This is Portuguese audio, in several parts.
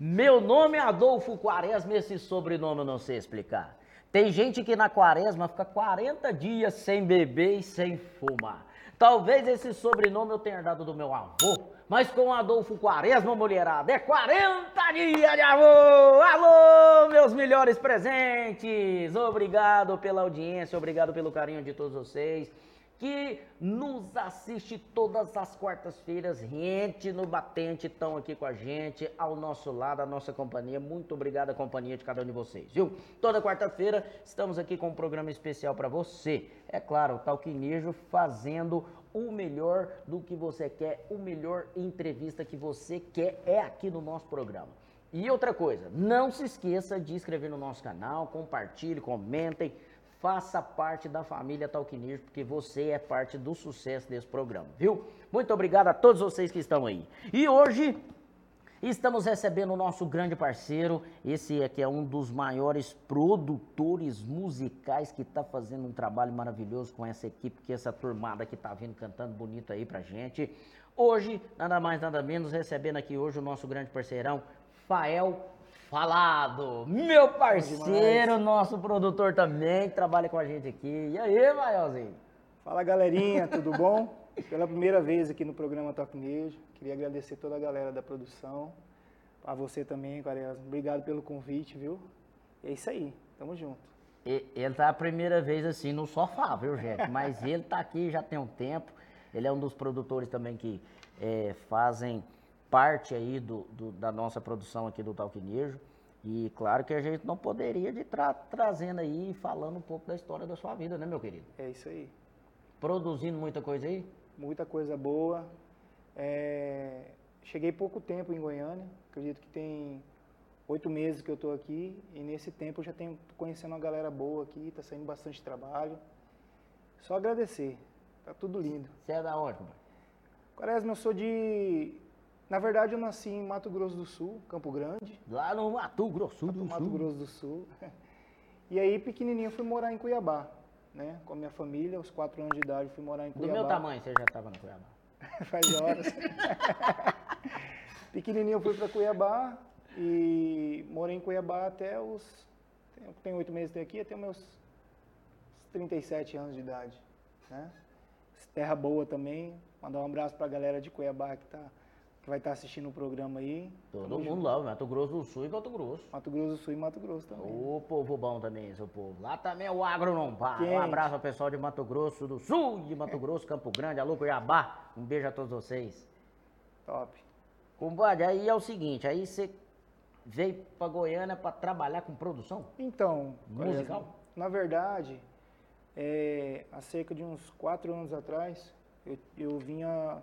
Meu nome é Adolfo Quaresma, esse sobrenome eu não sei explicar. Tem gente que na quaresma fica 40 dias sem beber e sem fumar. Talvez esse sobrenome eu tenha dado do meu avô, mas com Adolfo Quaresma, mulherada, é 40 dias de amor! Alô, meus melhores presentes! Obrigado pela audiência, obrigado pelo carinho de todos vocês que nos assiste todas as quartas-feiras, rente no batente, estão aqui com a gente, ao nosso lado, a nossa companhia. Muito obrigado a companhia de cada um de vocês, viu? Toda quarta-feira estamos aqui com um programa especial para você. É claro, o Talquinejo fazendo o melhor do que você quer, o melhor entrevista que você quer é aqui no nosso programa. E outra coisa, não se esqueça de inscrever no nosso canal, compartilhe, comentem faça parte da família Talquinejo, porque você é parte do sucesso desse programa, viu? Muito obrigado a todos vocês que estão aí. E hoje estamos recebendo o nosso grande parceiro, esse aqui é um dos maiores produtores musicais que está fazendo um trabalho maravilhoso com essa equipe, que essa turmada que está vindo cantando bonito aí pra gente. Hoje, nada mais, nada menos, recebendo aqui hoje o nosso grande parceirão, Fael Falado, meu parceiro, nosso produtor também, que trabalha com a gente aqui. E aí, Maelzinho? Fala, galerinha, tudo bom? Pela primeira vez aqui no programa Tocnejo, queria agradecer toda a galera da produção, a você também, Quaresma. Obrigado pelo convite, viu? E é isso aí, tamo junto. Ele tá a primeira vez assim no sofá, viu, gente? Mas ele tá aqui já tem um tempo. Ele é um dos produtores também que é, fazem parte aí do, do, da nossa produção aqui do Talquinejo. E claro que a gente não poderia de tra trazendo aí, falando um pouco da história da sua vida, né, meu querido? É isso aí. Produzindo muita coisa aí? Muita coisa boa. É... Cheguei pouco tempo em Goiânia, acredito que tem oito meses que eu estou aqui e nesse tempo eu já tenho conhecendo uma galera boa aqui, está saindo bastante trabalho. Só agradecer, tá tudo lindo. Você é da onde, mano? Quaresma, eu sou de na verdade, eu nasci em Mato Grosso do Sul, Campo Grande. Lá no Mato Grosso do Mato Sul. Mato Grosso do Sul. E aí, pequenininho, fui morar em Cuiabá, né? Com a minha família, aos quatro anos de idade, fui morar em Cuiabá. Do meu tamanho, você já estava no Cuiabá? Faz horas. pequenininho, fui para Cuiabá e morei em Cuiabá até os... Tenho oito meses aqui, até meus 37 anos de idade, né? Terra boa também. Mandar um abraço para a galera de Cuiabá que está que vai estar assistindo o programa aí. Todo mundo lá, Mato Grosso do Sul e Mato Grosso. Mato Grosso do Sul e Mato Grosso também. Ô, povo bom também, seu povo. Lá também é o agro não para. Um abraço ao pessoal de Mato Grosso do Sul, de Mato Grosso, Campo Grande, alô Cuiabá. Um beijo a todos vocês. Top. Compadre, aí é o seguinte, aí você veio para Goiânia para trabalhar com produção? Então, musical? Na verdade, é, há cerca de uns quatro anos atrás, eu, eu vinha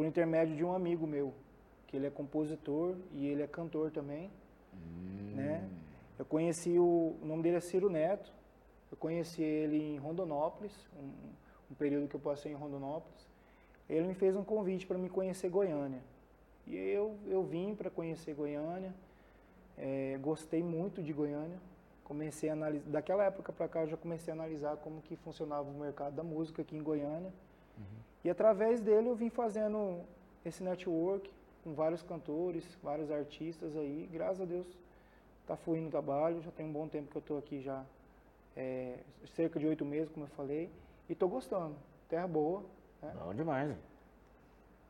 por intermédio de um amigo meu, que ele é compositor e ele é cantor também, hum. né? Eu conheci o, o nome dele é Ciro Neto. Eu conheci ele em Rondonópolis, um, um período que eu passei em Rondonópolis. Ele me fez um convite para me conhecer Goiânia. E eu, eu vim para conhecer Goiânia, é, gostei muito de Goiânia. Comecei a analisar, daquela época para cá eu já comecei a analisar como que funcionava o mercado da música aqui em Goiânia. E através dele eu vim fazendo esse network com vários cantores, vários artistas aí. Graças a Deus está fluindo o trabalho. Já tem um bom tempo que eu estou aqui já, é, cerca de oito meses, como eu falei. E estou gostando. Terra boa. Né? Bom demais.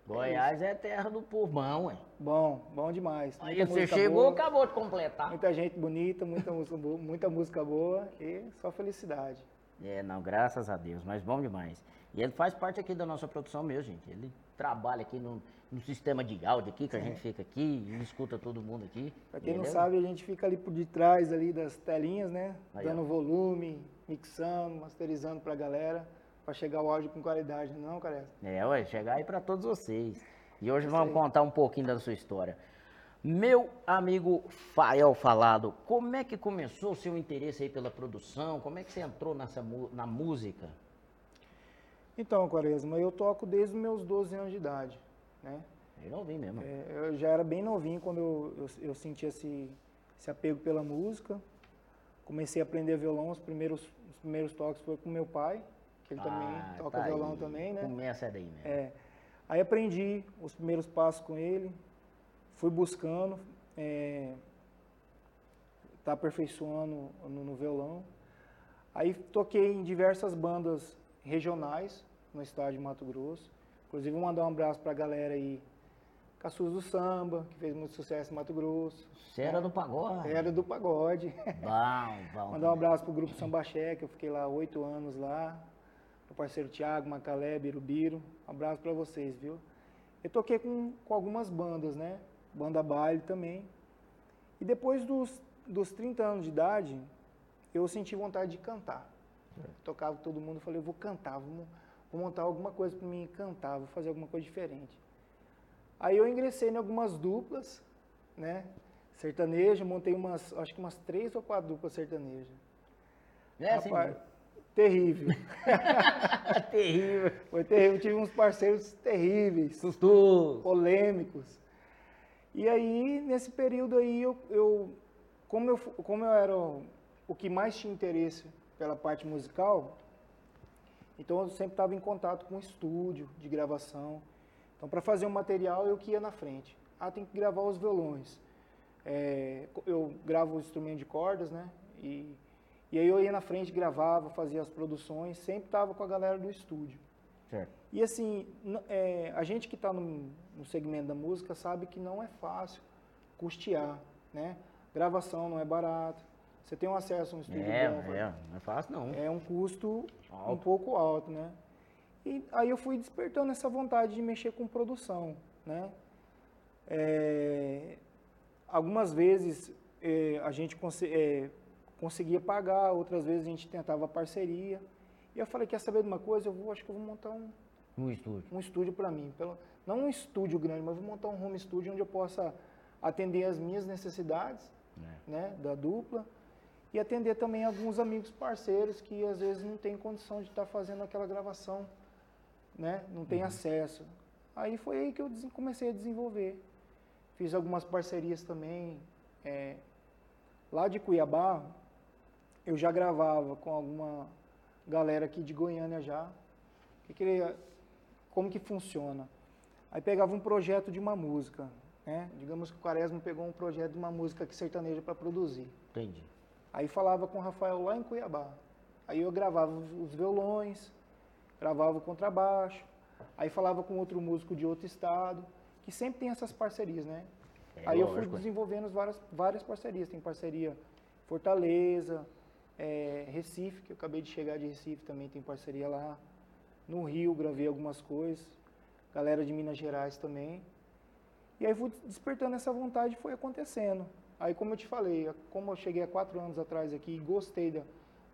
Goiás é, é terra do povão, ué. Bom, bom demais. Aí você chegou, boa, acabou de completar. Muita gente bonita, muita música boa, muita música boa e só felicidade. É, não, graças a Deus, mas bom demais. E ele faz parte aqui da nossa produção mesmo, gente. Ele trabalha aqui no, no sistema de áudio aqui, que a gente fica aqui e escuta todo mundo aqui. Pra quem não sabe, a gente fica ali por detrás ali das telinhas, né? Aí, Dando ó. volume, mixando, masterizando pra galera, pra chegar o áudio com qualidade, não, cara? É, ué, chegar aí pra todos vocês. E hoje vamos contar um pouquinho da sua história. Meu amigo Fael Falado, como é que começou o seu interesse aí pela produção? Como é que você entrou nessa, na música? Então, Quaresma, eu toco desde os meus 12 anos de idade, né? Bem novinho mesmo. É, eu já era bem novinho quando eu, eu, eu senti esse, esse apego pela música. Comecei a aprender violão, os primeiros, os primeiros toques foi com meu pai, que ele ah, também toca tá violão aí. também, né? Começa daí, né? É. Aí aprendi os primeiros passos com ele, fui buscando, é, tá aperfeiçoando no, no violão. Aí toquei em diversas bandas regionais no estado de Mato Grosso. Inclusive, vou mandar um abraço para a galera aí, Caçuz do Samba, que fez muito sucesso em Mato Grosso. Você era do pagode? Era do pagode. Bom, bom. Mandar um abraço pro grupo Sambaxé, que eu fiquei lá oito anos lá. Meu parceiro Thiago, Macalé, Birubiru. Um abraço para vocês, viu? Eu toquei com, com algumas bandas, né? Banda baile também. E depois dos, dos 30 anos de idade, eu senti vontade de cantar. Tocava todo mundo, falei, eu vou cantar, vou, vou montar alguma coisa para mim cantar, vou fazer alguma coisa diferente. Aí eu ingressei em algumas duplas, né? Sertanejo, montei umas, acho que umas três ou quatro duplas sertanejas. É assim, Rapaz, terrível. terrível. Foi terrível. Tive uns parceiros terríveis, Sustoso. polêmicos. E aí, nesse período aí, eu, eu como, eu, como eu era o, o que mais tinha interesse pela parte musical, então eu sempre estava em contato com o estúdio de gravação. Então, para fazer um material, eu que ia na frente. Ah, tem que gravar os violões. É, eu gravo o instrumento de cordas, né? E, e aí eu ia na frente, gravava, fazia as produções, sempre estava com a galera do estúdio. Certo. E assim, é, a gente que está no, no segmento da música sabe que não é fácil custear, né? Gravação não é barato. Você tem um acesso a um estúdio É, bom, é, não é fácil não. é um custo um Alto. pouco alto, né? E aí eu fui despertando essa vontade de mexer com produção, né? É, algumas vezes é, a gente conse- é, conseguia pagar, outras vezes a gente tentava parceria. E eu falei, quer saber de uma coisa? Eu vou, acho que eu vou montar um, No estúdio. um estúdio para mim. Pelo, não um estúdio grande, mas vou montar um home studio onde eu possa atender as minhas necessidades, É. né, da dupla, e atender também alguns amigos parceiros que às vezes não tem condição de estar fazendo aquela gravação, né, não tem acesso. Aí foi aí que eu comecei a desenvolver. Fiz algumas parcerias também. é, lá de Cuiabá, eu já gravava com alguma galera aqui de Goiânia já. Que queria, como que funciona? Aí pegava um projeto de uma música, né? Digamos que o Quaresma pegou um projeto de uma música que sertaneja para produzir. Entendi. Aí falava com o Rafael lá em Cuiabá. Aí eu gravava os violões, gravava o contrabaixo, aí falava com outro músico de outro estado, que sempre tem essas parcerias, né? É, aí eu fui desenvolvendo várias, várias parcerias. Tem parceria Fortaleza, é, Recife, que eu acabei de chegar de Recife, também tem parceria lá. No Rio gravei algumas coisas. Galera de Minas Gerais também. E aí fui despertando essa vontade e foi acontecendo. Aí como eu te falei, como eu cheguei há quatro anos atrás aqui e gostei da,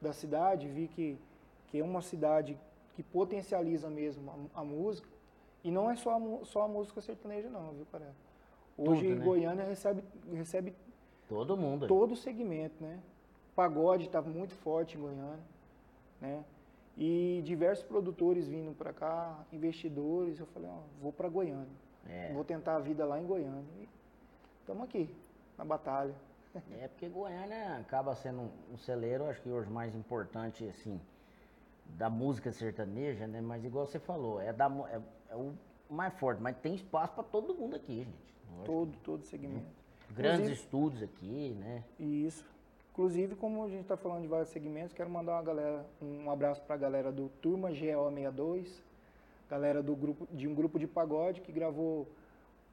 da cidade, vi que, que é uma cidade que potencializa mesmo a, a música. E não é só a, só a música sertaneja não, viu, cara? Hoje Tudo, né? Goiânia recebe, recebe Todo mundo. todo o segmento, né? Pagode está muito forte em Goiânia, né? E diversos produtores vindo para cá, investidores. Eu falei, ó, vou para Goiânia. É. Vou tentar a vida lá em Goiânia. E estamos aqui, na batalha. É porque Goiânia acaba sendo um- celeiro, acho que hoje mais importante, assim, da música sertaneja, né? Mas igual você falou, é, da, é, é o mais forte, mas tem espaço para todo mundo aqui, gente. Todo, todo segmento. Grandes Inclusive- estúdios aqui, né? Isso. Inclusive, como a gente está falando de vários segmentos, quero mandar uma galera, um abraço para a galera do Turma GO62, galera do grupo, de um grupo de pagode que gravou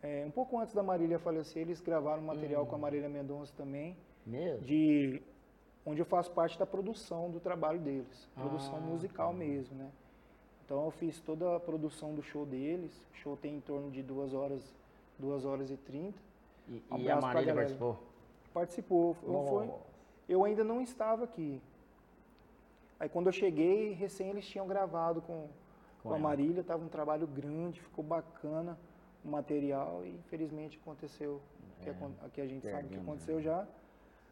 é, um pouco antes da Marília falecer, eles gravaram material com a Marília Mendonça também, Mesmo? de onde eu faço parte da produção do trabalho deles, produção Ah, musical mesmo, né? Então eu fiz toda a produção do show deles, o show tem em torno de duas horas, duas horas e trinta. E, Um e a Marília participou? Participou, eu, foi, eu ainda não estava aqui. Aí quando eu cheguei, recém eles tinham gravado com, Com com, a. Marília, estava um trabalho grande, ficou bacana material e infelizmente aconteceu o que, o que a gente sabe que perdemos, aconteceu já.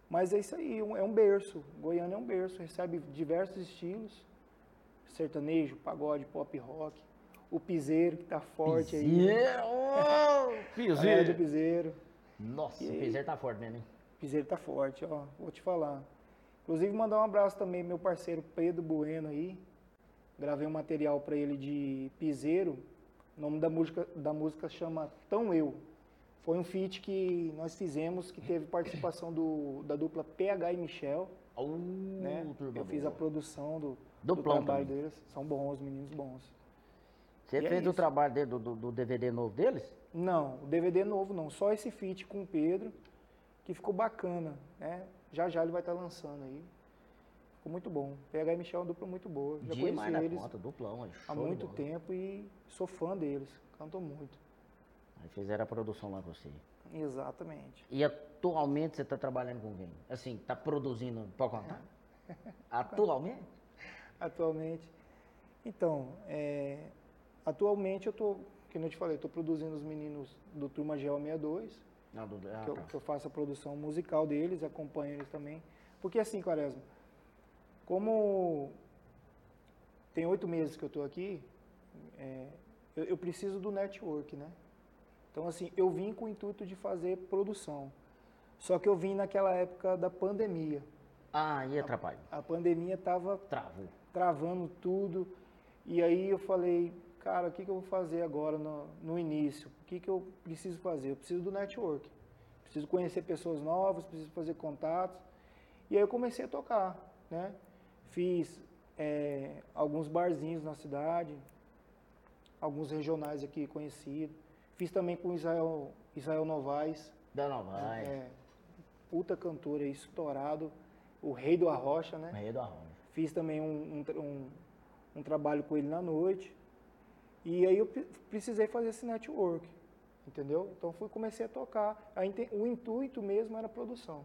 Mas é isso aí, é um berço. Goiânia é um berço, recebe diversos estilos, sertanejo, pagode, pop rock, o piseiro que tá forte aí. né? Piseiro! Ô, Galera do Piseiro! piseiro. Nossa, E o aí? Piseiro tá forte mesmo, hein? Piseiro tá forte, ó, vou te falar. Inclusive mandar um abraço também meu parceiro Pedro Bueno aí. Gravei um material para ele de Piseiro. O nome da música da música chama Tão Eu. Foi um feat que nós fizemos, que teve participação do, da dupla PH e Michel. Né? Eu fiz a produção do, Do trabalho também. deles. São bons, meninos bons. Você E é fez o isso. trabalho dele, do, do, DVD novo deles? Não, o DVD novo não, só esse feat com o Pedro, que ficou bacana, né? Já já ele vai estar lançando aí. Ficou muito bom. PH e Michel é uma dupla muito boa. Já Demais conheci na eles conta, duplão. aí, há muito tempo e sou fã deles. Cantam muito. Aí fizeram a produção lá com você. Exatamente. E atualmente você está trabalhando com quem? Assim, está produzindo, pode contar? Atualmente? Atualmente. Então, é, atualmente eu tô, que eu te falei, estou produzindo os meninos do Turma Gel 62, Não, do, ah, que, eu, tá. que eu faço a produção musical deles, acompanho eles também. Porque assim, Quaresma, como tem oito meses que eu estou aqui, é, eu, eu preciso do network, né? Então, assim, eu vim com o intuito de fazer produção. Só que eu vim naquela época da pandemia. Ah, e atrapalha. A pandemia estava travando tudo. E aí eu falei, cara, o que, que eu vou fazer agora no, no início? O que, que eu preciso fazer? Eu preciso do network. Preciso conhecer pessoas novas, preciso fazer contatos. E aí eu comecei a tocar, né? Fiz é, alguns barzinhos na cidade, alguns regionais aqui conhecidos. Fiz também com Israel, Israel Novaes, Da Novaes. é, puta cantor aí, estourado, o rei do Arrocha, né? Rei do Arroz. Fiz também um, um um- um trabalho com ele na noite. E aí eu pre- precisei fazer esse network, entendeu? Então fui comecei a tocar. O intuito mesmo era a produção.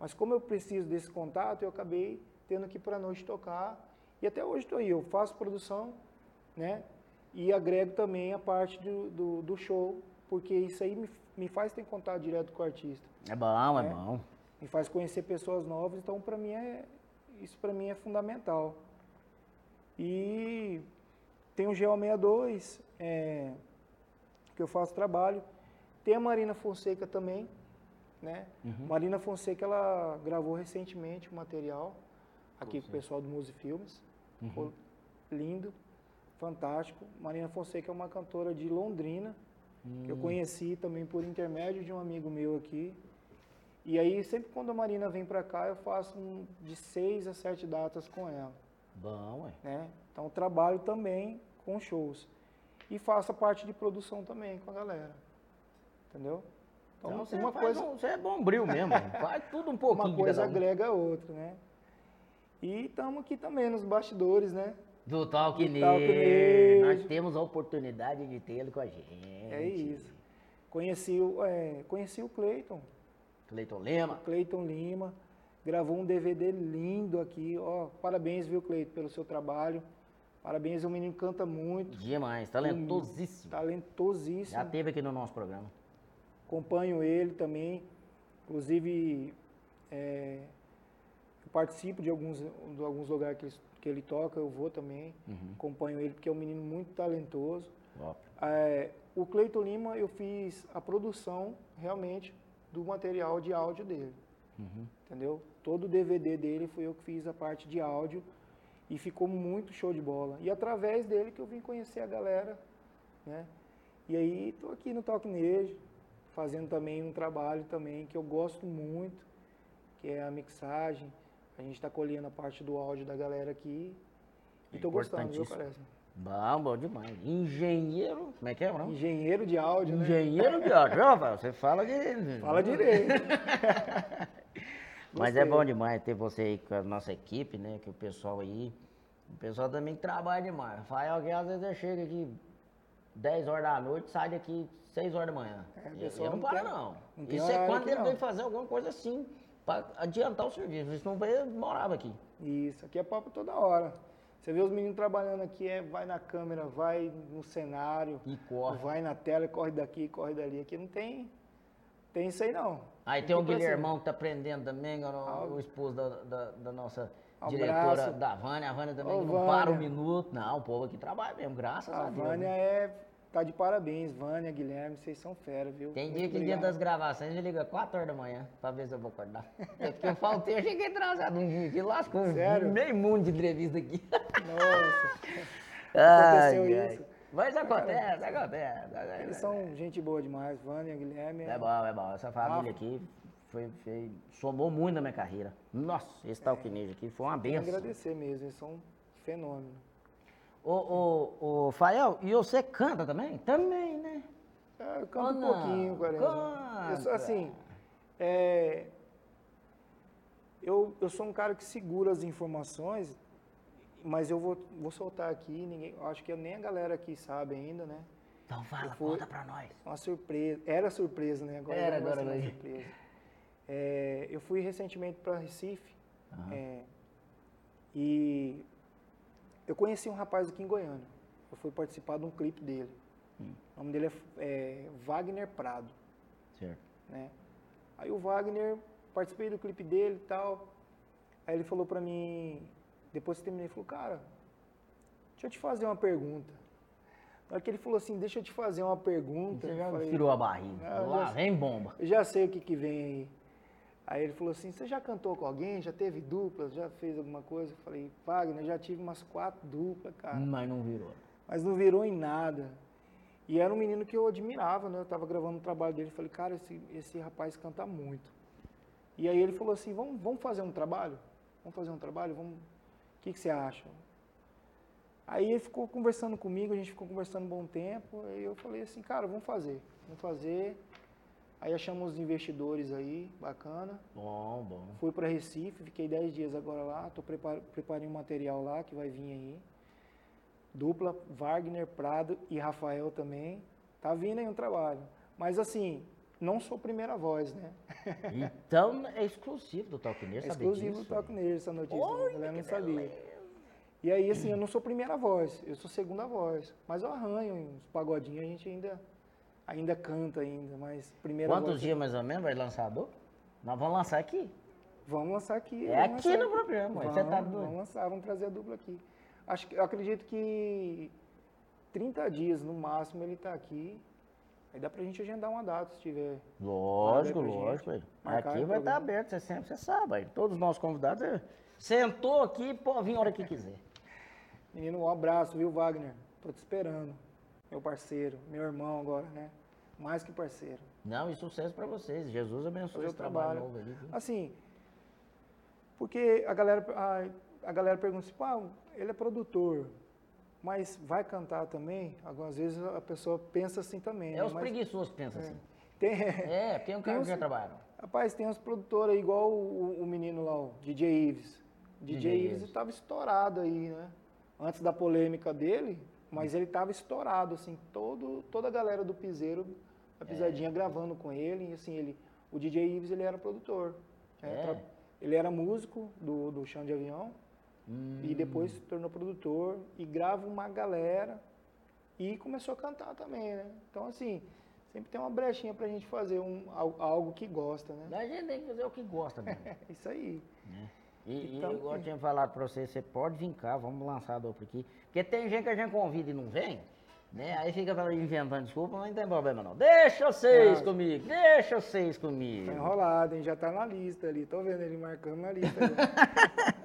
Mas como eu preciso desse contato, eu acabei tendo que ir para a noite tocar. E até hoje estou aí, eu faço produção, né? E agrego também a parte do, do, do show, porque isso aí me, me faz ter contato direto com o artista É bom, é, É. bom. me faz conhecer pessoas novas, então para mim é isso para mim é fundamental. E tem o GO62, é, que eu faço trabalho. Tem a Marina Fonseca também, né? Marina Fonseca ela gravou recentemente um material aqui com o pessoal do Muse Filmes. Ficou lindo, fantástico. Marina Fonseca é uma cantora de Londrina, que eu conheci também por intermédio de um amigo meu aqui. E aí, sempre quando a Marina vem pra cá, eu faço um- de seis a sete datas com ela, Bom, ué. né? Então, trabalho também com shows. E faço a parte de produção também com a galera, entendeu? Então, Então, você, uma coisa, um- você é bombril mesmo. faz tudo um pouquinho. uma coisa um. agrega a outra, né? E estamos aqui também nos bastidores, né? Do Talk Do Nerd. Talk Nerd. Nós temos a oportunidade de tê-lo com a gente. É isso. Conheci o, é, conheci o Cleiton, Cleiton Lema. Cleiton Lima, gravou um DVD lindo aqui, ó, parabéns, viu, Cleiton, pelo seu trabalho, parabéns, o menino canta muito, Demais, talentosíssimo. talentosíssimo, Já teve aqui no nosso programa. acompanho ele também, inclusive, é, participo de alguns, de alguns lugares que ele, que ele toca, eu vou também, Uhum. acompanho ele, porque é um menino muito talentoso, É, o Cleiton Lima, eu fiz a produção realmente do material de áudio dele, uhum. entendeu? Todo o DVD dele fui eu que fiz a parte de áudio e ficou muito show de bola. E através dele que eu vim conhecer a galera, né? E aí tô aqui no Talk Nerd, fazendo também um trabalho também que eu gosto muito, que é a mixagem. A gente está colhendo a parte do áudio da galera aqui. E tô gostando, viu, parece? Bom, bom demais. Engenheiro. Como é que é, não? Engenheiro de áudio, né? Engenheiro de áudio. Rafael, Você fala de. Fala direito. Mas é bom demais ter você aí com a nossa equipe, né? Que o pessoal aí. O pessoal também trabalha demais. Rafael, que às vezes eu chego aqui 10 horas da noite, sai daqui 6 horas da manhã. É, pessoal eu não não para, tem- não. não tem Isso é quando ele não. vem fazer alguma coisa assim, pra adiantar o serviço. Isso não morava aqui. Isso, aqui é papo toda hora. Você vê os meninos trabalhando aqui, é, vai na câmera, vai no cenário, E corre. vai na tela, corre daqui, corre dali. Aqui não tem, tem isso aí não. Aí tem o que ir pra Guilhermão que tá aprendendo também, o, Ah, o esposo da, da, da nossa diretora da Vânia. A Vânia também Ô, não para um Vânia. minuto. Não, o povo aqui trabalha mesmo, graças a, A Deus. Vânia né? é, tá de parabéns, Vânia, Guilherme, vocês são fera, viu? Tem dia que dia das gravações ele liga 4 horas da manhã pra ver se eu vou acordar. É porque eu faltei, eu cheguei atrasado um dia que lascou Sério? meio mundo de entrevista aqui. Nossa, aconteceu ai. isso. Mas acontece, acontece. Eles são gente boa demais, Vânia, Guilherme. É bom, é bom. Essa família aqui foi, foi, somou muito na minha carreira. Nossa, esse é. talquinejo aqui foi uma benção. Agradecer mesmo, eles são um fenômeno. Ô, ô, ô, Fael, e você canta também? Também, né? É, eu canto um pouquinho, Quaresma. assim, é, eu, eu sou um cara que segura as informações, mas eu vou, vou soltar aqui, ninguém, acho que nem a galera aqui sabe ainda, né? Então fala, conta pra nós. Uma surpresa, era surpresa, né? Agora era, agora vai surpresa. É, eu fui recentemente para Recife uhum. é, e eu conheci um rapaz aqui em Goiânia. Eu fui participar de um clipe dele. Hum. O nome dele é, é, Wagner Prado. Certo. Né? Aí o Wagner, participei do clipe dele e tal. Aí ele falou pra mim, depois que terminei, ele falou, cara, deixa eu te fazer uma pergunta. Na hora que ele falou assim, deixa eu te fazer uma pergunta. Você já falei, tirou a barriga. Ah, Lá vem bomba. Eu já sei o que, que vem aí. Aí ele falou assim, você já cantou com alguém? Já teve duplas? Já fez alguma coisa? Eu falei, Wagner, já tive umas quatro duplas, cara. Mas não virou. Mas não virou em nada. E era um menino que eu admirava, né? Eu estava gravando o trabalho dele. Falei, cara, esse, esse rapaz canta muito. E aí ele falou assim, vamos, vamos fazer um trabalho? Vamos fazer um trabalho? Vamos... O que, que você acha? Aí ele ficou conversando comigo, a gente ficou conversando um bom tempo. Aí eu falei assim, cara, vamos fazer. Vamos fazer. Aí achamos os investidores aí, bacana. Bom, bom. Fui para Recife, fiquei 10 dias agora lá. Tô prepar, preparei um material lá que vai vir aí dupla, Wagner, Prado e Rafael também. Tá vindo aí um trabalho. Mas assim, não sou primeira voz, né? Então é exclusivo do Talk Nerd, É exclusivo disso? do Talk Nerd essa notícia, Oi, a galera não sabia. Beleza. E aí, assim, eu não sou primeira voz, eu sou segunda voz. Mas eu arranho uns pagodinhos, a gente ainda, ainda canta ainda, mas primeira Quantos dias mais ou menos vai lançar a dupla? Nós vamos lançar aqui. Vamos lançar aqui. É aqui lançar no programa, vamos, você tá doido. Vamos lançar, vamos trazer a dupla aqui. Acho eu acredito que 30 dias no máximo ele está aqui. Aí dá pra gente agendar uma data se tiver. Lógico, lógico. Aqui vai estar tá aberto, você sempre, você sabe. Aí. Todos os nossos convidados, é, sentou aqui, pode vir a hora que quiser. Menino, um abraço, viu, Wagner? Tô te esperando. Meu parceiro, meu irmão agora, né? Mais que parceiro. Não, e sucesso para vocês. Jesus abençoe esse trabalho, novo. Viu? Assim, porque a galera, a, a galera pergunta assim, pá, ele é produtor, mas vai cantar também? Algumas vezes a pessoa pensa assim também. É né? os mas, preguiçosos que pensam é, assim. Tem, é, tem um cara que já trabalha. Rapaz, tem uns produtores igual o, o, menino lá, o DJ Ives. DJ, DJ Ives estava estourado aí, né? Antes da polêmica dele, mas ele estava estourado, assim, todo, toda a galera do Piseiro, a Pisadinha é. gravando com ele, e assim, ele, o DJ Ives, ele era produtor. Né? É. Ele era músico do, do Chão de Avião, Hum. E depois se tornou produtor e grava uma galera e começou a cantar também, né? Então, assim, sempre tem uma brechinha pra gente fazer um, algo que gosta, né? A gente tem que fazer o que gosta mesmo. Isso aí. É. E, então, e igual eu tinha falado pra você, você pode vir cá, vamos lançar a dupla aqui. Porque tem gente que a gente convida e não vem, né? Aí fica inventando desculpa, mas não tem problema não. Deixa vocês ah, comigo, deixa vocês comigo. Tá enrolado, hein? Já tá na lista ali, tô vendo ele marcando na lista.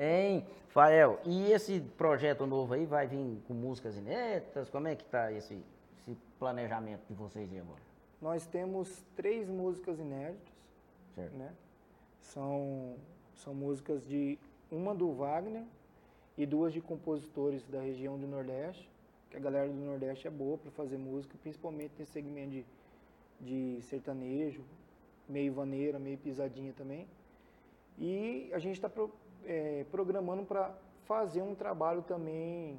Hein, Fael, e esse projeto novo aí vai vir com músicas inéditas? Como é que tá esse, esse planejamento de vocês aí agora? Nós temos três músicas inéditas, certo. né? São, são músicas de uma do Wagner e duas de compositores da região do Nordeste, que a galera do Nordeste é boa para fazer música, principalmente nesse segmento de, de sertanejo, meio vaneira, meio pisadinha também. E a gente está é, programando para fazer um trabalho também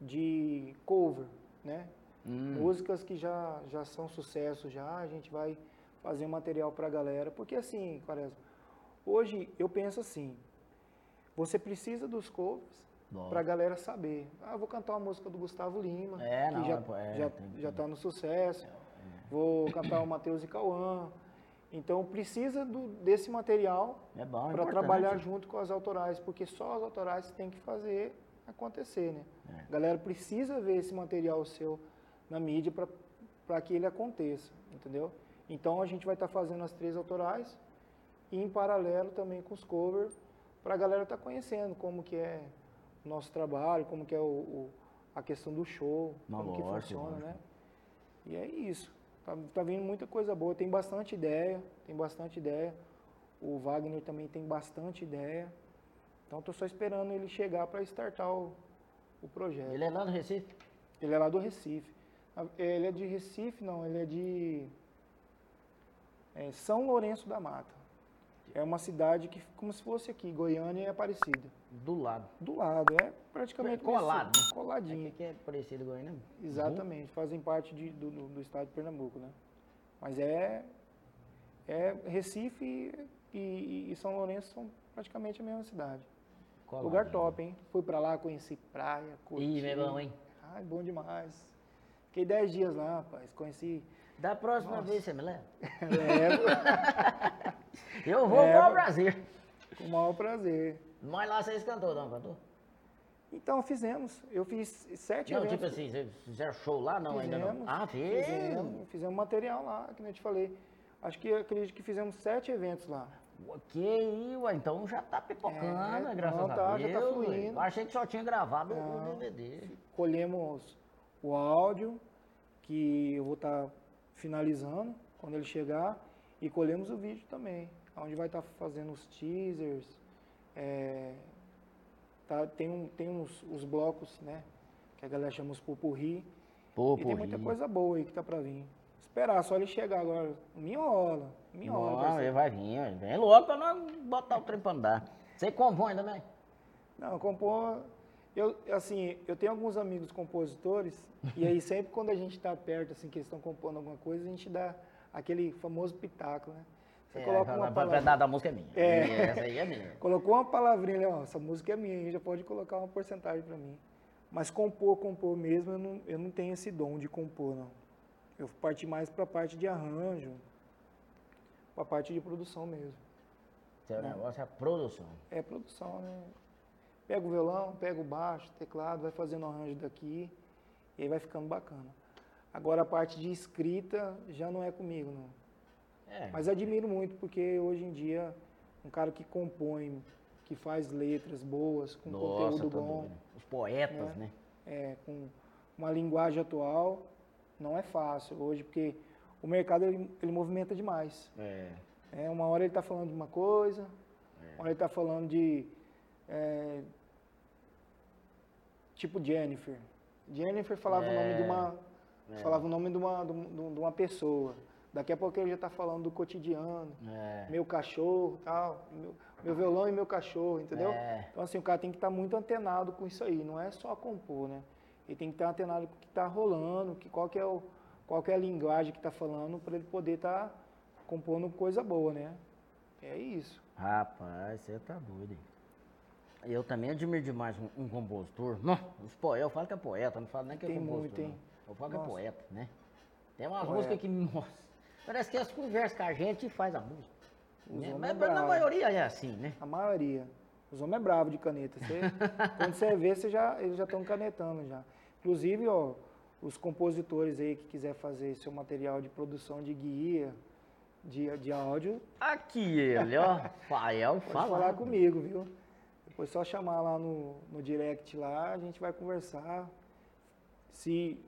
de cover, né? Hum. Músicas que já, já são sucesso já, a gente vai fazer um material para a galera. Porque assim, Quaresma, hoje eu penso assim, você precisa dos covers para a galera saber. Ah, vou cantar uma música do Gustavo Lima, é, que não, já, é, já, já tá no sucesso. É, vou cantar o Matheus e Cauã. Então precisa do, desse material é para trabalhar junto com as autorais, porque só as autorais têm que fazer acontecer, né? É. A galera precisa ver esse material seu na mídia para que ele aconteça, entendeu? Então a gente vai estar tá fazendo as três autorais e em paralelo também com os covers para a galera estar tá conhecendo como que é o nosso trabalho, como que é o, o a questão do show, Não, como que funciona, lógico. né? E é isso. Tá, tá vindo muita coisa boa, tem bastante ideia, tem bastante ideia. O Wagner também tem bastante ideia. Então tô só esperando ele chegar para startar o, o projeto. Ele é lá no Recife? Ele é lá do Recife. A- Ele é de Recife, não, ele é de é, São Lourenço da Mata. É uma cidade que, como se fosse aqui, Goiânia e Aparecida. Do lado. Do lado, é praticamente Colado, nesse- né? coladinho. Aqui que é parecido né? Exatamente, fazem parte de- do, do- do estado de Pernambuco, né? Mas é, é Recife e, e- e São Lourenço são praticamente a mesma cidade. Colado. Lugar top, hein? Fui pra lá, conheci praia, curti. Ih, é bom, hein? Ai, bom demais. Fiquei 10 dias lá, rapaz. Conheci. Da próxima Nossa. vez você me leva? Levo Eu vou Leva. para o Brasil. com o maior prazer. Mas lá vocês cantou, não cantou? Então, fizemos. Eu fiz sete Não, eventos. tipo assim, vocês fizeram show lá? Não, ainda não. Fizemos, Ah, fez? Fizemos, fizemos material lá, que nem eu te falei. Acho que acredito que fizemos sete eventos lá. Ok, ué, então já tá pipocando, É, graças não, a tá, já Deus. tá fluindo. Eu achei que só tinha gravado o Não. DVD. Colhemos o áudio, que eu vou estar finalizando quando ele chegar, e colhemos o vídeo também, onde vai estar fazendo os teasers. é, tá, tem um, tem uns, os blocos, né? Que a galera chama os pupurri. Pô, E tem muita coisa boa aí que tá pra vir. Esperar só ele chegar agora. Me enrola. Não, ele vai vir, vem logo pra nós botar o trem pra andar. Você compõe também? Não, compor. Eu, assim, eu tenho alguns amigos compositores, e aí sempre quando a gente está perto, assim, que eles estão compondo alguma coisa, a gente dá aquele famoso pitaco, né? Você É, coloca uma palavra, da música é minha. É. Essa aí é minha. colocou uma palavrinha ó, essa música é minha, já pode colocar uma porcentagem para mim. Mas compor, compor mesmo, eu não, eu não tenho esse dom de compor, não. Eu parti mais para a parte de arranjo, para a parte de produção mesmo. Seu negócio é a produção. É produção, né? Pega o violão, pega o baixo, teclado, vai fazendo o arranjo daqui e aí vai ficando bacana. Agora a parte de escrita já não é comigo, não. É. Mas admiro muito porque hoje em dia um cara que compõe, que faz letras boas, com Nossa, conteúdo tá bom, doido. Os poetas, né? né? é, com uma linguagem atual, não é fácil hoje, porque o mercado ele, ele movimenta demais. É. É, uma hora ele está falando de uma coisa, uma hora ele está falando de. é, tipo Jennifer. Jennifer falava o nome de uma. É. Falava o nome de uma, de um- de uma pessoa. Daqui a pouco ele já está falando do cotidiano. É. Meu cachorro tal. Meu, meu violão e meu cachorro, entendeu? É. Então assim, o cara tem que estar muito antenado com isso aí. Não é só compor, né? Ele tem que estar antenado com o que está rolando, que qual que é o, qual que é a linguagem que está falando para ele poder estar compondo coisa boa, né? É isso. Rapaz, você tá doido, hein? Eu também admiro demais um, um compositor. Não, os poetas, eu falo que é poeta, não falo nem que é Tem compositor. muito, hein? Eu falo que é poeta, né? Tem umas Poeta. músicas que, nossa, parece que elas conversam com a gente e faz a música. Né? Mas é na maioria é assim, né? A maioria. Os homens é bravo de caneta. Você- quando você vê, você já, eles já estão canetando já. Inclusive, ó, os compositores aí que quiser fazer seu material de produção de guia, de, de áudio, Aqui ele, ó. Fael fala. falar comigo, viu? Depois só chamar lá no, no direct lá, a gente vai conversar. Se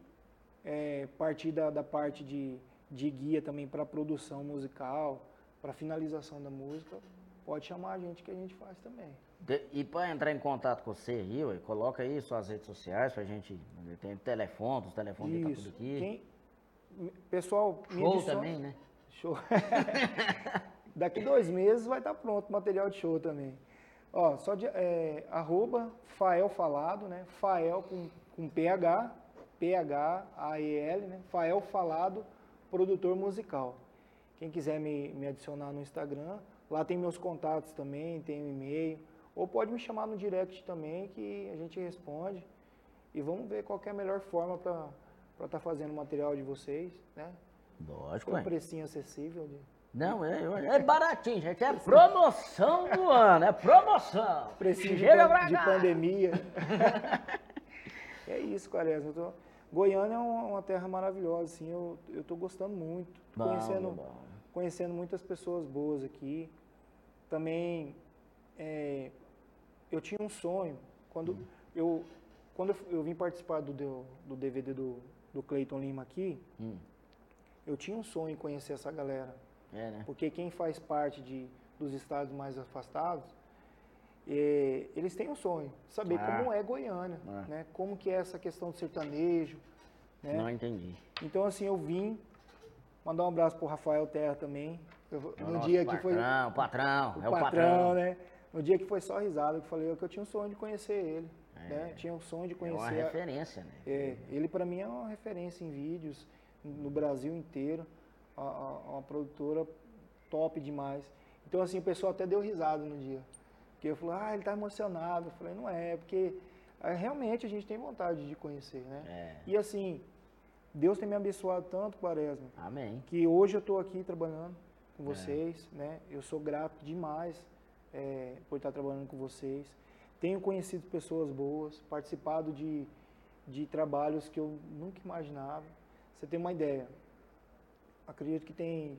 é, partir da, da parte de, de guia também para produção musical, para finalização da música, pode chamar a gente que a gente faz também. De- E para entrar em contato com você aí, ué, coloca aí suas redes sociais pra gente. Tem telefone, os telefones tá tudo Isso. aqui. Quem, pessoal, Show adiciona- também, né? Show. Daqui dois meses vai estar pronto o material de show também. Ó, só de, é, arroba Fael Falado, né? Fael com, com PH, P-H-A-E-L, né? Fael Falado, produtor musical. Quem quiser me, me adicionar no Instagram, lá tem meus contatos também, tem o e-mail. Ou pode me chamar no direct também, que a gente responde. E vamos ver qual é a melhor forma para estar fazendo o material de vocês, né? Lógico, Com ué. um precinho acessível. De... Não, é, é baratinho, gente. É promoção do ano, é promoção. Precinho de, Chega de pandemia. é isso, Quaresma. Eu tô- Goiânia é uma, terra maravilhosa, assim, eu, tô gostando muito. Bom, conhecendo, bom. conhecendo muitas pessoas boas aqui. Também é, eu tinha um sonho. Quando, Hum. eu, quando eu, eu vim participar do, do, do DVD do, do Cleiton Lima aqui, Hum. eu tinha um sonho em conhecer essa galera. É, né? Porque quem faz parte de, dos estados mais afastados, eh, eles têm um sonho, saber Ah. como é Goiânia, Ah. né? Como que é essa questão do sertanejo, né? Não entendi. Então assim, eu vim mandar um abraço pro Rafael Terra também. Eu- no dia que foi patrão, o patrão, o é o patrão, patrão. né? No dia que foi só risada, que eu falei que eu tinha um sonho de conhecer ele, né? Tinha um sonho de É uma conhecer a- referência, né? é, ele para mim é uma referência em vídeos no Brasil inteiro, a- a- uma produtora top demais. Então assim, o pessoal até deu risada no dia. Porque eu falei, ah, ele tá emocionado. Eu falei, não é, porque ah, realmente a gente tem vontade de conhecer, né? É. E assim, Deus tem me abençoado tanto, Quaresma, Amém. que hoje eu estou aqui trabalhando É. com vocês, né? Eu sou grato demais é, por estar trabalhando com vocês. Tenho conhecido pessoas boas, participado de, de trabalhos que eu nunca imaginava. Você tem uma ideia? Acredito que tem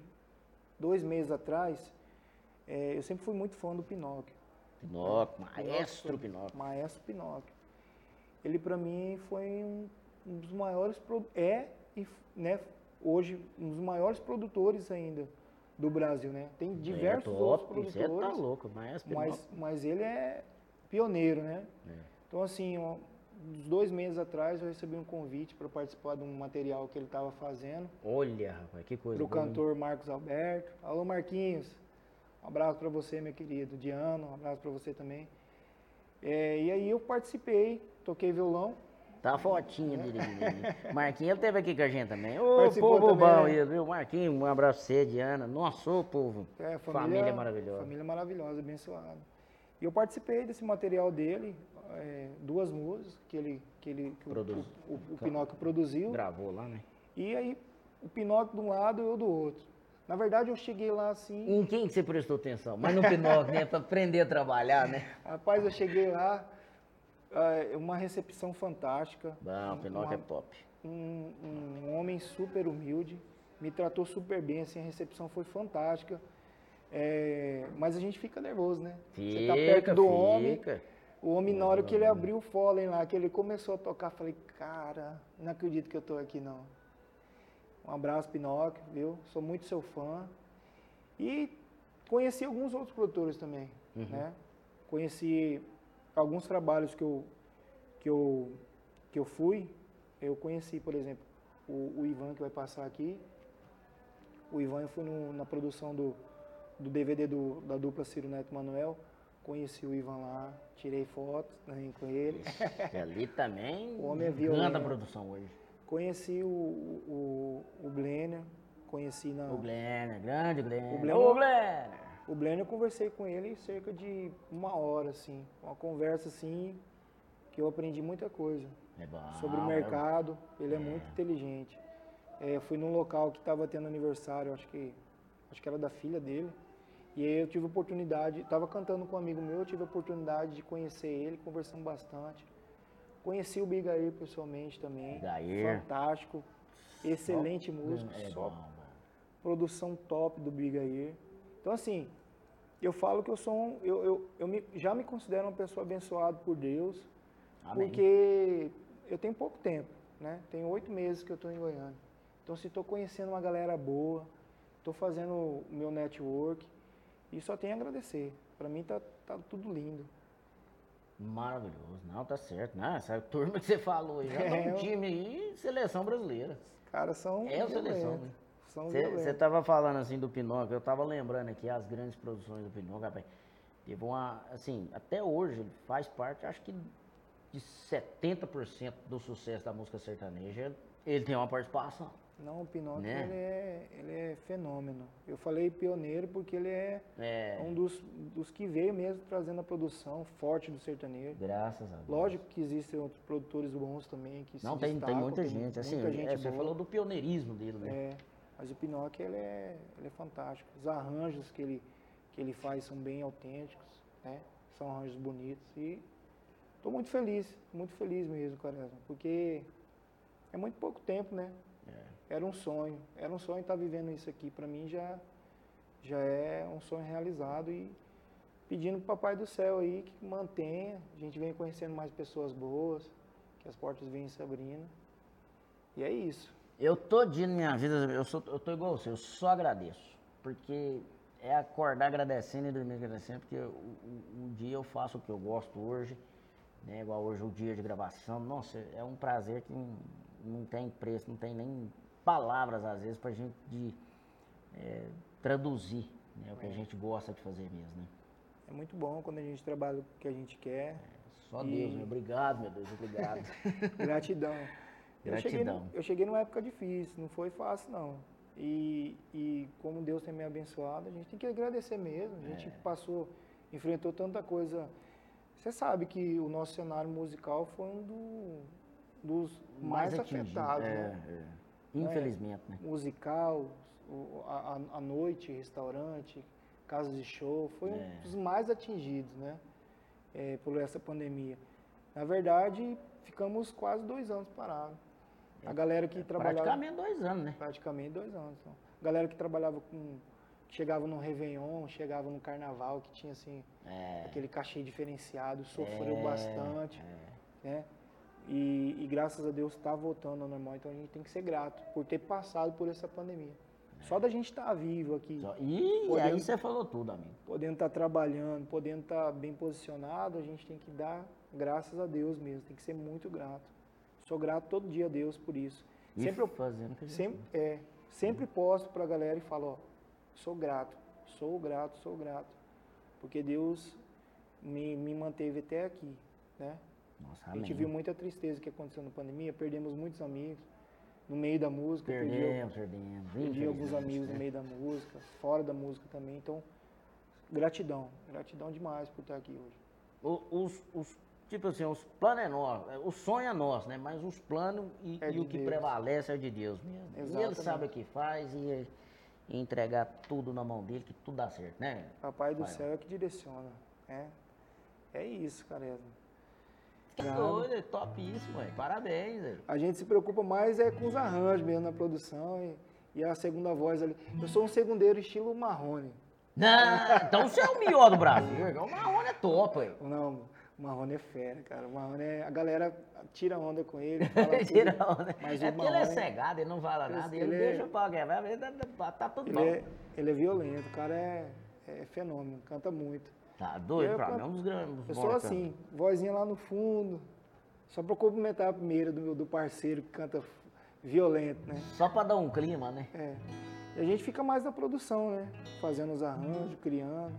dois meses atrás, é, eu sempre fui muito fã do Pinóquio. Pinóquio, maestro Pinóquio. Maestro Pinóquio. Ele para mim foi um, um dos maiores é e né, hoje um dos maiores produtores ainda do Brasil, né? Tem diversos é outros top, Você produtores, tá louco, maestro Pinóquio. mas mas ele é pioneiro, né? É. Então assim, uns dois meses atrás eu recebi um convite para participar de um material que ele estava fazendo Olha, rapaz, que coisa para o cantor Marcos Alberto. Alô Marquinhos, um abraço para você, meu querido. Diano, um abraço para você também. É, e aí eu participei, toquei violão. Tá a fotinha dele. ali. Marquinhos, ele teve aqui com a gente também. Ô, Participou povo também, bom, né? ele, viu? Marquinhos, um abraço pra você, Diana. Nossa, ô povo. É, família, maravilhosa. Família maravilhosa, abençoada. E eu participei desse material dele, é, duas músicas que ele que ele que o- Produz. o, o, o Pinóquio produziu. Gravou lá, né? E aí o Pinóquio de um lado e eu do outro. Na verdade eu cheguei lá assim, Em quem que você prestou atenção? Mas no Pinóquio, né? Pra aprender a trabalhar, né? rapaz, eu cheguei lá, é, uma recepção fantástica. Bom, o Pinóquio uma- é top. um, um homem super humilde, me tratou super bem, assim, a recepção foi fantástica. É, mas a gente fica nervoso, né? Você tá perto Fica, do fica. homem na hora que ele abriu o fôlei lá, que ele começou a tocar, falei, cara, não acredito que eu tô aqui não. Um abraço, Pinóquio, viu? Sou muito seu fã. E conheci alguns outros produtores também, né? Conheci alguns trabalhos que eu, que eu, que eu fui. Eu conheci, por exemplo, o, o Ivan que vai passar aqui. O Ivan, eu fui no- na produção do, do DVD do- da dupla Ciro Neto Manuel. Conheci o Ivan lá, tirei fotos também com ele. E ali também. O homem é violento. produção hoje. Conheci o, o, o Blenner, conheci na. O Glenner, grande Glenner. O Glenner- Ô, Glenner! O Blenner eu conversei com ele cerca de uma hora, assim. Uma conversa assim que eu aprendi muita coisa É bom. sobre o é mercado. Ele é muito inteligente. É, fui num local que estava tendo aniversário, acho que acho que era da filha dele. E aí eu tive oportunidade, estava cantando com um amigo meu, eu tive a oportunidade de conhecer ele, conversamos bastante. Conheci o Bigair pessoalmente também. Bigair. Fantástico. Excelente músico. É só bom, produção top do Brigair. Então, assim, eu falo que eu sou um, eu, eu, eu me- já me considero uma pessoa abençoada por Deus, Amém. porque eu tenho pouco tempo, né? Tem oito meses que eu estou em Goiânia. Então, se estou conhecendo uma galera boa, estou fazendo o meu network, e só tenho a agradecer. Para mim tá, tá tudo lindo. Maravilhoso. Não, tá certo. Não, essa turma que você falou aí, já tá É, um time aí, seleção brasileira. Os caras são É a seleção, né? Você violentos. tava falando assim do Pinóquio, eu tava lembrando aqui as grandes produções do Pinóquio, rapaz. Teve uma, assim, até hoje ele faz parte, acho que de 70% do sucesso da música sertaneja, ele tem uma participação. Não, o Pinóquio, Né? ele, é, ele é fenômeno. Eu falei pioneiro porque ele é É, um dos, dos que veio mesmo trazendo a produção forte do sertanejo. graças a Deus. Lógico que existem outros produtores bons também que Não, tem, tem destacam, muita gente. Assim, muita gente é, você falou do pioneirismo dele, né? É, mas o Pinóquio ele é, ele é fantástico. Os arranjos que ele, que ele faz são bem autênticos, né? São arranjos bonitos e estou muito feliz, muito feliz mesmo, Quaresma, porque é muito pouco tempo, né? Era um sonho, era um sonho estar vivendo isso aqui. Para mim já, já é um sonho realizado e pedindo para o Papai do Céu aí que mantenha, a gente venha conhecendo mais pessoas boas, que as portas venham se abrindo. E é isso. Eu de minha vida, eu, sou, eu tô igual você, eu só agradeço. Porque é acordar agradecendo e dormir agradecendo, porque o, o dia eu faço o que eu gosto hoje, né? Igual hoje o dia de gravação. Nossa, é um prazer que não, não tem preço, não tem nem palavras às vezes pra gente de, é, traduzir né? o que a gente gosta de fazer mesmo, né? É muito bom quando a gente trabalha o que a gente quer. Só E- Deus, né? Obrigado, meu Deus, obrigado. Gratidão. Eu cheguei, Gratidão. eu cheguei numa época difícil, não foi fácil não. E, e como Deus tem me abençoado, a gente tem que agradecer mesmo. A gente É. passou, enfrentou tanta coisa. Você sabe que o nosso cenário musical foi um do- dos mais, atingido, afetados, é, né? É. Infelizmente, né? Musical, o- a, noite, restaurante, casas de show, foi É. um dos mais atingidos, né? é, por essa pandemia. Na verdade, ficamos quase dois anos parados. A galera que trabalhava É, Praticamente dois anos, né? praticamente dois anos. Então. A galera que trabalhava com. Chegava no Réveillon, chegava no carnaval, que tinha assim, É, aquele cachê diferenciado, sofreu É, bastante. Né? E, e graças a Deus está voltando ao normal, então a gente tem que ser grato por ter passado por essa pandemia. Só da gente estar vivo aqui, E Podemos- aí você falou tudo, amigo. podendo estar trabalhando, podendo estar bem posicionado, a gente tem que dar graças a Deus mesmo, tem que ser muito grato. Sou grato todo dia a Deus por isso. E Sempre eu fazendo que Sempre, é, sempre posto para a galera e falo, ó, sou grato, sou grato, sou grato, porque Deus me, me manteve até aqui, né? Nossa, A gente viu muita tristeza que aconteceu na pandemia, perdemos muitos amigos no meio da música, perdi, Perdemos, perdemos. perdi alguns amigos no né? meio da música, fora da música também, então gratidão, gratidão demais por estar aqui hoje. O- Os, os, tipo assim, os planos é nosso, o sonho é nosso, né? Mas os planos e, É e o que Deus. prevalece é de Deus mesmo. E ele sabe o que faz e, e entregar tudo na mão dele, que tudo dá certo, né? Papai do lá. céu é que direciona, é, é isso, Quaresma. Que Nada. doido, é topíssimo, ué. Parabéns, velho. A gente se preocupa mais é com os arranjos mesmo na produção e, e a segunda voz ali. Eu sou um segundeiro estilo Marrone. Não, então você é o melhor do Brasil. O Marrone é top, ué. Não, o Marrone é fera, cara. O Marrone é. A galera tira onda com ele. Tira onda. mas É porque ele é cegado, ele não fala Ele- nada, ele, ele é- deixa o pau quebrar, tá, tá tudo Ele bom. é, ele é violento, o cara é, é fenômeno, canta muito. Tá doido, Eu pra mim é um dos grandes. Eu sou assim, vozinha lá no fundo. Só pra cumprimentar a primeira do, meu- do parceiro que canta violento, né? Só pra dar um clima, né? É. E a gente fica mais na produção, né? Fazendo os arranjos, criando.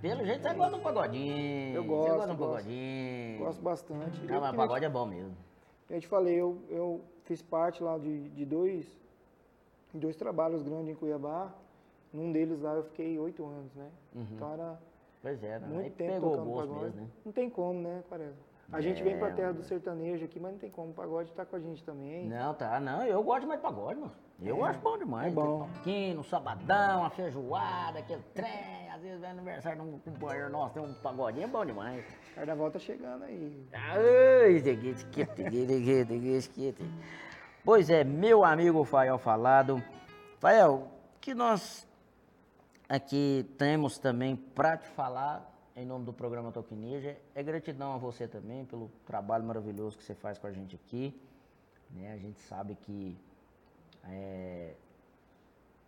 Pelo jeito você gosta de um pagodinho. Eu Você gosto, gosta de um pagodinho. Gosto bastante. Não, mas pagode é bom mesmo. Eu te falei, eu, eu fiz parte lá de, de dois, dois trabalhos grandes em Cuiabá. Num deles lá eu fiquei oito anos, né? Uhum. Então era Pois é, né? muito Aí tempo pegou o tocando pagode. mesmo, né? Não tem como, né, Quaresma? A gente vem pra É, terra do sertanejo aqui, mas não tem como. O pagode tá com a gente também. Não, tá, não, eu gosto demais de pagode, mano. Eu acho bom demais. é bom. Um sabadão, uma feijoada, aquele trem, às vezes vai no aniversário de um companheiro nosso, tem um pagodinho, é bom demais. Carnaval tá chegando aí. Ai. Pois é, meu amigo Fael Falado. Fael, que nós aqui temos também para te falar em nome do programa Toquineja é gratidão a você também pelo trabalho maravilhoso que você faz com a gente aqui. né? A gente sabe que é,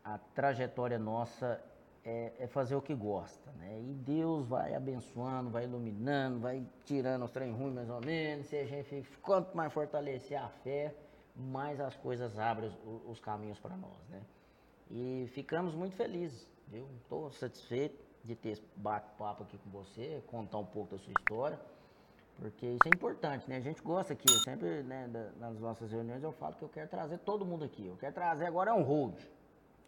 a trajetória nossa é, é fazer o que gosta, né? E Deus vai abençoando, vai iluminando, vai tirando os trem ruins mais ou menos. Se a gente, quanto mais fortalecer a fé, mais as coisas abrem os, os caminhos para nós, né? E ficamos muito felizes, viu? Estou satisfeito de ter esse bate-papo aqui com você, contar um pouco da sua história, porque isso é importante, né? A gente gosta aqui, eu sempre, né, nas nossas reuniões eu falo que eu quero trazer todo mundo aqui. Eu quero trazer agora é um hold.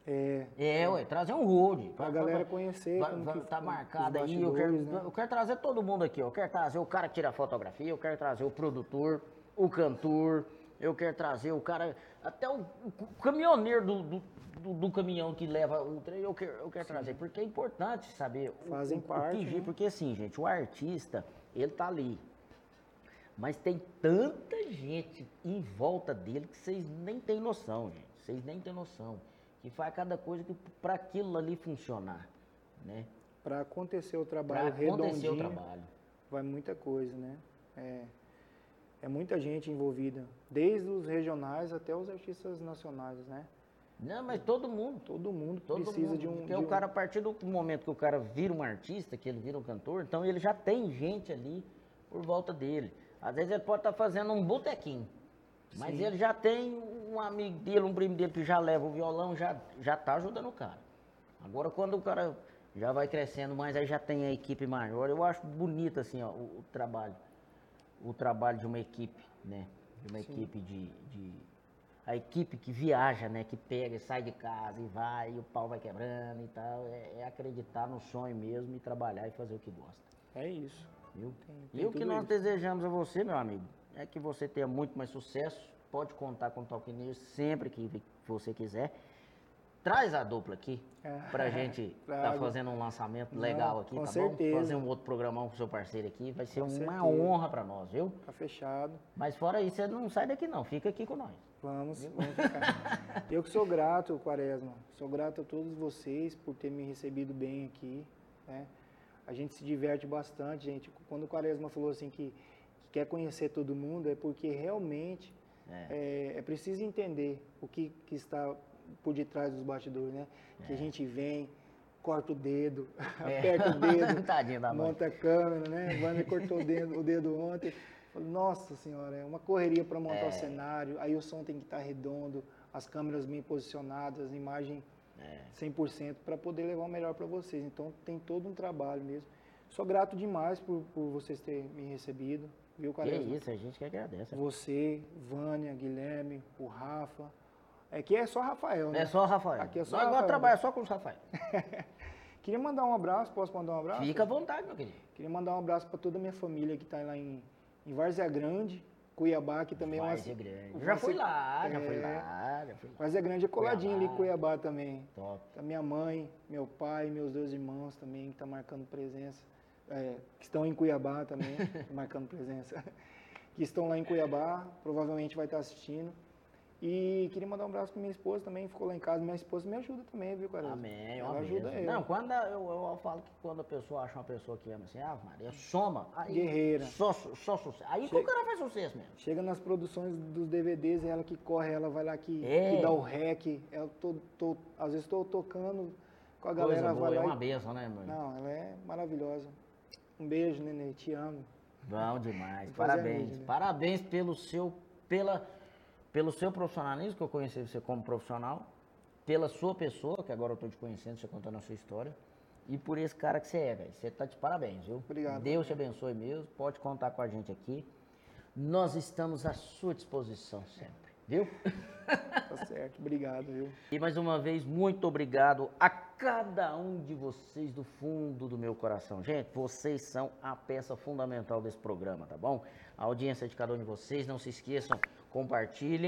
É, É, ué, trazer um hold. Pra galera conhecer Vai, tá marcado aí, eu quero, né? eu quero trazer todo mundo aqui. Eu quero trazer o cara que tira fotografia, eu quero trazer o produtor, o cantor, eu quero trazer o cara, até o, o caminhoneiro do, do, do- do caminhão que leva o trem, eu quero, eu quero trazer. Porque é importante saber o- Fazem o, o, parte, que vir, né? porque assim, gente, o artista, ele tá ali. Mas tem tanta gente em volta dele que vocês nem têm noção, gente. Vocês nem têm noção. Que faz cada coisa que para aquilo ali funcionar, né? Pra acontecer o Para trabalho acontecer o redondinho, trabalho. vai muita coisa, né? É, é muita gente envolvida, desde os regionais até os artistas nacionais, né? Não, mas todo mundo. Todo mundo Todo precisa mundo, de um. Porque de o um- cara, a partir do momento que o cara vira um artista, que ele vira um cantor, então ele já tem gente ali por volta dele. Às vezes ele pode estar fazendo um botequinho, mas Sim. ele já tem um amigo dele, um primo dele que já leva o violão, já, já tá ajudando o cara. Agora, quando o cara já vai crescendo mais, aí já tem a equipe maior, eu acho bonito, assim, ó, o, o trabalho. O trabalho de uma equipe, né? De uma Sim. equipe de, de- A equipe que viaja, né? Que pega e sai de casa e vai, e o pau vai quebrando e tal. É, é acreditar no sonho mesmo e trabalhar e fazer o que gosta. É isso. Viu? Tem- e tem o que nós isso. desejamos a você, meu amigo, é que você tenha muito mais sucesso. Pode contar com o Talk News sempre que você quiser. Traz a dupla aqui pra gente estar Trago. fazendo um lançamento Não, legal aqui, com tá certeza. bom? Fazer um outro programão com o seu parceiro aqui. Vai ser Com uma certeza. honra pra nós, viu? Tá fechado. Mas fora isso, você não sai daqui não, fica aqui com nós. Vamos, vamos ficar. Eu que sou grato, Quaresma. Sou grato a todos vocês por ter me recebido bem aqui. Né? A gente se diverte bastante, gente. Quando o Quaresma falou assim que, que quer conhecer todo mundo, é porque realmente é, é preciso entender o que, que está por detrás dos bastidores, né? Que a gente vem, corta o dedo, É. aperta o dedo, da mãe. monta a câmera, né? Wander cortou o dedo, o dedo ontem. Nossa senhora, é uma correria para montar É. o cenário. Aí o som tem que estar redondo, as câmeras bem posicionadas, a imagem É. 100% para poder levar o melhor para vocês. Então tem todo um trabalho mesmo. Sou grato demais por, por vocês terem me recebido, viu, Quaresma? isso, a gente que agradece. Você, Vânia, Guilherme, o Rafa. É que é só Rafael, né? É só Rafael. Aqui é só Nós Rafael. vamos trabalhar só com os Rafael. Queria mandar um abraço, posso mandar um abraço? Fica à vontade, meu querido. Queria mandar um abraço para toda a minha família que está lá em, em Várzea Grande, Cuiabá, que também é uma. Várzea Grande. Já fui Várzea- lá, já fui é, lá, já fui lá. Várzea Grande é coladinho ali em Cuiabá. Cuiabá também. Top. A minha mãe, meu pai, meus dois irmãos também, que estão marcando presença. é, que estão em Cuiabá também, marcando presença. Que estão lá em Cuiabá, provavelmente vai estar assistindo. E queria mandar um abraço para minha esposa também, ficou lá em casa. Minha esposa me ajuda também, viu, Quaresma? Amém, Ela ó ajuda eu. Não, quando a- eu, eu falo que quando a pessoa acha uma pessoa que ama assim, ah, Maria, soma. Aí, Guerreira. Só, só sucesso. Aí que Chega- o cara faz sucesso mesmo. Chega nas produções dos DVDs, é ela que corre, ela vai lá que, É. que dá o rec. Eu tô, tô- às vezes estou tocando com a galera, Coisa boa, vai é uma e... benção, né, mãe? Não, ela é maravilhosa. Um beijo, Nenê, te amo. Bom demais. Parabéns. né? Parabéns pelo seu, pela, pelo seu profissionalismo, que eu conheci você como profissional, pela sua pessoa, que agora eu estou te conhecendo, você contando a sua história, e por esse cara que você é, velho. Você tá de parabéns, viu? Obrigado. Deus te abençoe mesmo. Pode contar com a gente aqui. Nós estamos à sua disposição sempre, viu? Tá certo, obrigado, viu? E mais uma vez, muito obrigado a cada um de vocês do fundo do meu coração. Gente, vocês são a peça fundamental desse programa, tá bom? A audiência de cada um de vocês, não se esqueçam, compartilhem.